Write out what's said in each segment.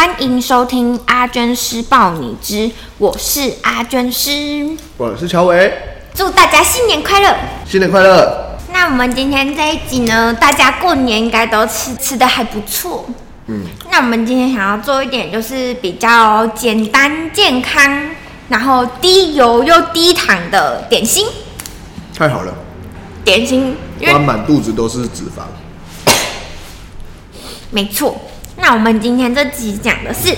欢迎收听阿娟师报你知，我是阿娟师，我是乔伟，祝大家新年快乐！新年快乐！那我们今天这一集呢，大家过年应该都吃吃的还不错，嗯，那我们今天想要做一点就是比较简单、健康，然后低油又低糖的点心。太好了，点心，因为满肚子都是脂肪，没错。那我们今天这集讲的是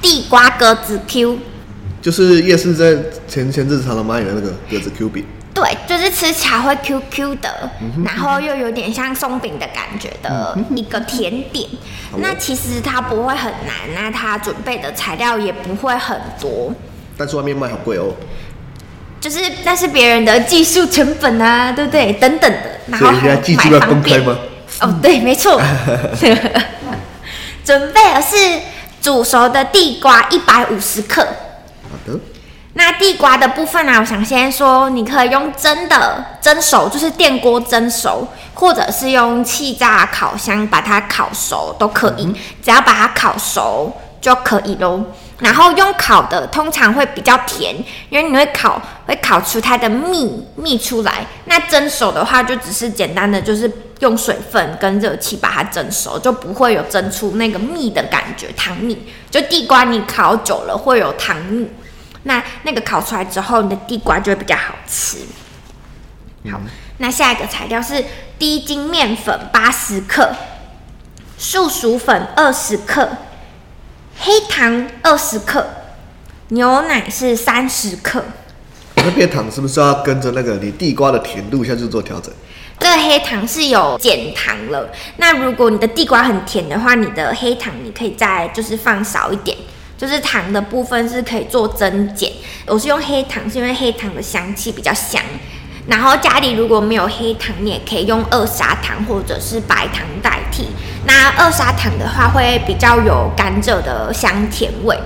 地瓜格子 Q，就是夜市在前前日子常常卖的那个格子 Q 饼。对，就是吃起来会 Q Q 的，嗯、然后又有点像松饼的感觉的一个甜点。嗯、那其实它不会很难，那它准备的材料也不会很多。但是外面卖好贵哦。就是那是别人的技术成本啊，对不对？等等的，然后还要买方便吗？哦，对，没错。准备的是煮熟的地瓜一百五十克。好的。那地瓜的部分呢、啊？我想先说，你可以用蒸的蒸熟，就是电锅蒸熟，或者是用气炸烤箱把它烤熟都可以，嗯、只要把它烤熟就可以喽。然后用烤的通常会比较甜，因为你会烤，会烤出它的蜜蜜出来。那蒸熟的话，就只是简单的，就是用水分跟热气把它蒸熟，就不会有蒸出那个蜜的感觉，糖蜜。就地瓜你烤久了会有糖蜜，那那个烤出来之后，你的地瓜就会比较好吃。好，那下一个材料是低筋面粉八十克，素薯粉二十克。黑糖二十克，牛奶是三十克。那边糖是不是要跟着那个你地瓜的甜度下去做调整？这个黑糖是有减糖了。那如果你的地瓜很甜的话，你的黑糖你可以再就是放少一点，就是糖的部分是可以做增减。我是用黑糖，是因为黑糖的香气比较香。然后家里如果没有黑糖，你也可以用二砂糖或者是白糖代替。那二砂糖的话会比较有甘蔗的香甜味，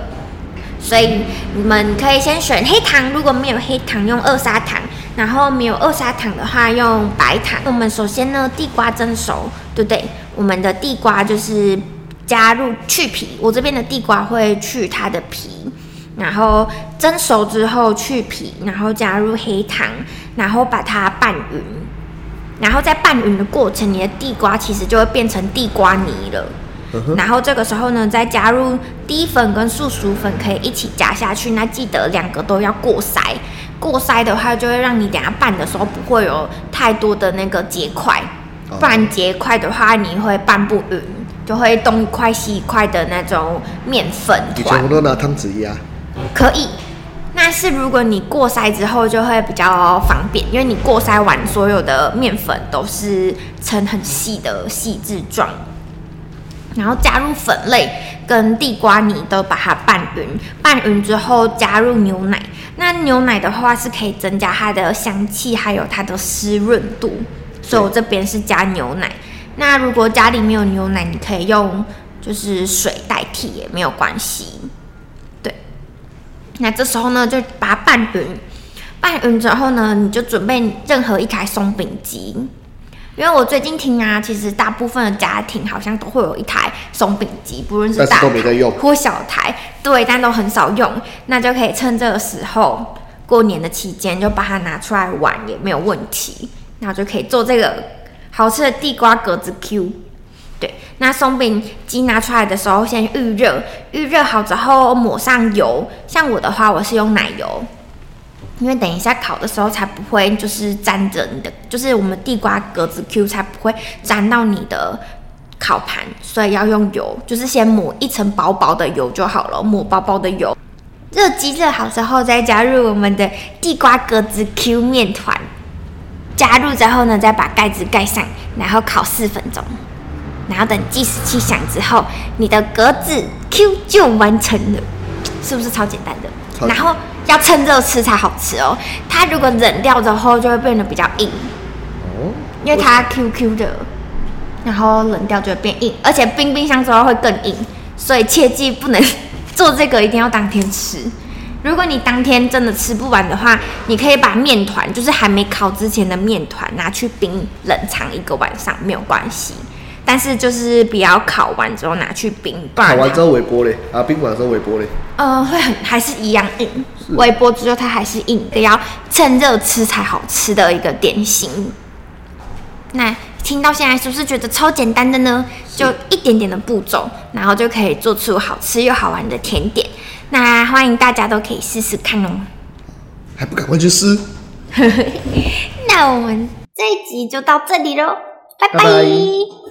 所以你们可以先选黑糖。如果没有黑糖，用二砂糖；然后没有二砂糖的话，用白糖。我们首先呢，地瓜蒸熟，对不对？我们的地瓜就是加入去皮，我这边的地瓜会去它的皮。然后蒸熟之后去皮，然后加入黑糖，然后把它拌匀。然后在拌匀的过程，你的地瓜其实就会变成地瓜泥了。嗯、然后这个时候呢，再加入低粉跟素薯粉，可以一起加下去。那记得两个都要过筛，过筛的话就会让你等下拌的时候不会有太多的那个结块。不然结块的话，你会拌不匀，就会东一块西一块的那种面粉团。你全部都拿汤匙压。可以，那是如果你过筛之后就会比较方便，因为你过筛完所有的面粉都是成很细的细致状，然后加入粉类跟地瓜泥都把它拌匀，拌匀之后加入牛奶，那牛奶的话是可以增加它的香气还有它的湿润度，所以我这边是加牛奶。那如果家里没有牛奶，你可以用就是水代替也没有关系。那这时候呢，就把它拌匀，拌匀之后呢，你就准备任何一台松饼机，因为我最近听啊，其实大部分的家庭好像都会有一台松饼机，不论是大台或小台，对，但都很少用，那就可以趁这个时候过年的期间就把它拿出来玩也没有问题，那就可以做这个好吃的地瓜格子 Q。那松饼机拿出来的时候，先预热，预热好之后抹上油。像我的话，我是用奶油，因为等一下烤的时候才不会就是沾着你的，就是我们地瓜格子 Q 才不会沾到你的烤盘，所以要用油，就是先抹一层薄薄的油就好了，抹薄薄的油。热机热好之后，再加入我们的地瓜格子 Q 面团。加入之后呢，再把盖子盖上，然后烤四分钟。然后等计时器响之后，你的格子 Q 就完成了，是不是超简单的？超然后要趁热吃才好吃哦。它如果冷掉之后，就会变得比较硬。哦。因为它 Q Q 的，然后冷掉就会变硬，而且冰冰箱之后会更硬，所以切记不能做这个，一定要当天吃。如果你当天真的吃不完的话，你可以把面团，就是还没烤之前的面团拿去冰冷藏一个晚上，没有关系。但是就是不要烤完之后拿去冰，烤完之后微波嘞，啊，冰完之后微波嘞，呃，会很还是一样硬，微波之后它还是硬的，要趁热吃才好吃的一个点心。那听到现在是不是觉得超简单的呢？就一点点的步骤，然后就可以做出好吃又好玩的甜点。那欢迎大家都可以试试看哦。还不赶快去试？那我们这一集就到这里喽，拜拜。拜拜。